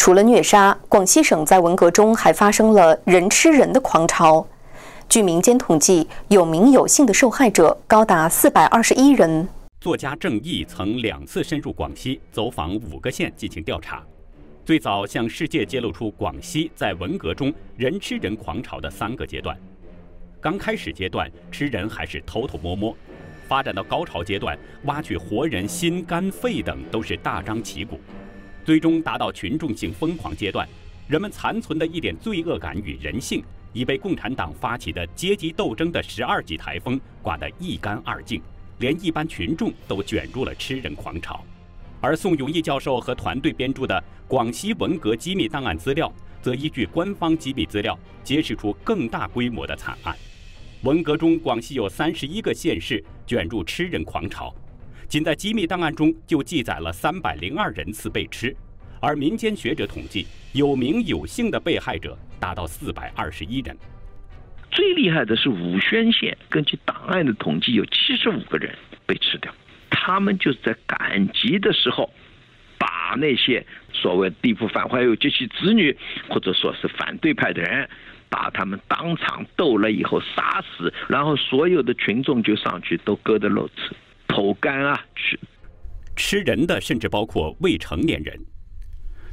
除了虐杀，广西省在文革中还发生了人吃人的狂潮。据民间统计，有名有姓的受害者高达四百二十一人。作家郑毅曾两次深入广西，走访五个县进行调查，最早向世界揭露出广西在文革中人吃人狂潮的三个阶段。刚开始阶段，吃人还是偷偷摸摸；发展到高潮阶段，挖取活人心、肝、肺等都是大张旗鼓；最终达到群众性疯狂阶段，人们残存的一点罪恶感与人性，已被共产党发起的阶级斗争的十二级台风刮得一干二净，连一般群众都卷入了吃人狂潮。而宋永毅教授和团队编著的《广西文革机密档案资料》，则依据官方机密资料，揭示出更大规模的惨案。文革中，广西有三十一个县市卷入吃人狂潮，仅在机密档案中就记载了三百零二人次被吃，而民间学者统计，有名有姓的被害者达到四百二十一人。最厉害的是武宣县，根据档案的统计，有七十五个人被吃掉，他们就是在赶集的时候，把那些所谓地府反坏右及其子女，或者说是反对派的人。把他们当场斗了以后杀死，然后所有的群众就上去都割的肉吃，剖肝啊吃，吃人的甚至包括未成年人。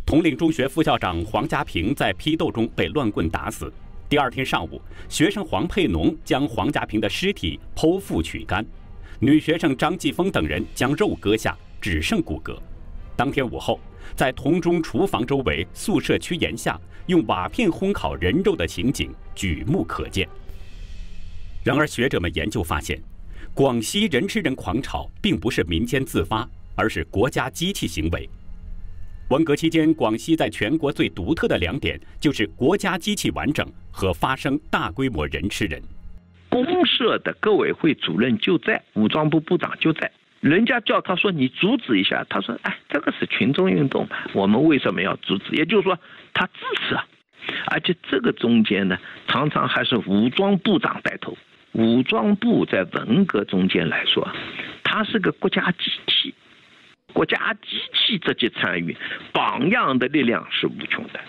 铜陵中学副校长黄家平在批斗中被乱棍打死。第二天上午，学生黄佩农将黄家平的尸体剖腹取肝，女学生张继峰等人将肉割下，只剩骨骼。当天午后，在铜中厨房周围宿舍区檐下。用瓦片烘烤人肉的情景举目可见。然而，学者们研究发现，广西人吃人狂潮并不是民间自发，而是国家机器行为。文革期间，广西在全国最独特的两点就是国家机器完整和发生大规模人吃人。公社的革委会主任就在，武装部部长就在。人家叫他说你阻止一下，他说哎，这个是群众运动，我们为什么要阻止？也就是说，他支持啊，而且这个中间呢，常常还是武装部长带头。武装部在文革中间来说，它是个国家机器，国家机器直接参与，榜样的力量是无穷的。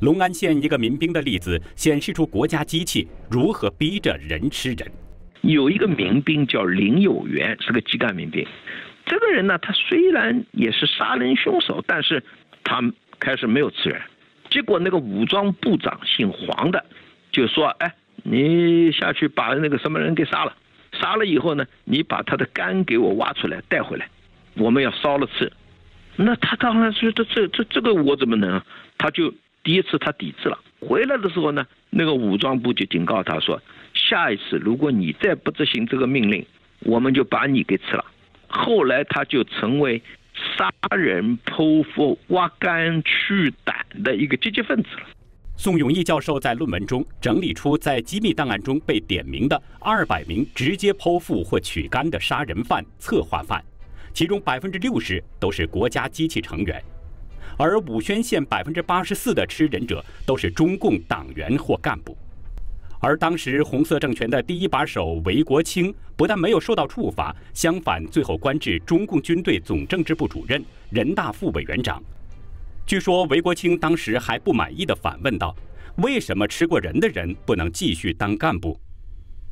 隆安县一个民兵的例子，显示出国家机器如何逼着人吃人。有一个民兵叫林有元，是个基干民兵。这个人呢，他虽然也是杀人凶手，但是他开始没有吃人。结果那个武装部长姓黄的，就说：“哎，你下去把那个什么人给杀了，杀了以后呢，你把他的肝给我挖出来带回来，我们要烧了吃。”那他当然说：“这这这这个我怎么能？”他就第一次他抵制了。回来的时候呢，那个武装部就警告他说。下一次，如果你再不执行这个命令，我们就把你给吃了。后来他就成为杀人、剖腹、挖肝、去胆的一个积极分子了。宋永毅教授在论文中整理出在机密档案中被点名的二百名直接剖腹或取肝的杀人犯、策划犯，其中百分之六十都是国家机器成员，而武宣县百分之八十四的吃人者都是中共党员或干部。而当时红色政权的第一把手韦国清不但没有受到处罚，相反，最后官至中共军队总政治部主任、人大副委员长。据说韦国清当时还不满意的反问道：“为什么吃过人的人不能继续当干部？”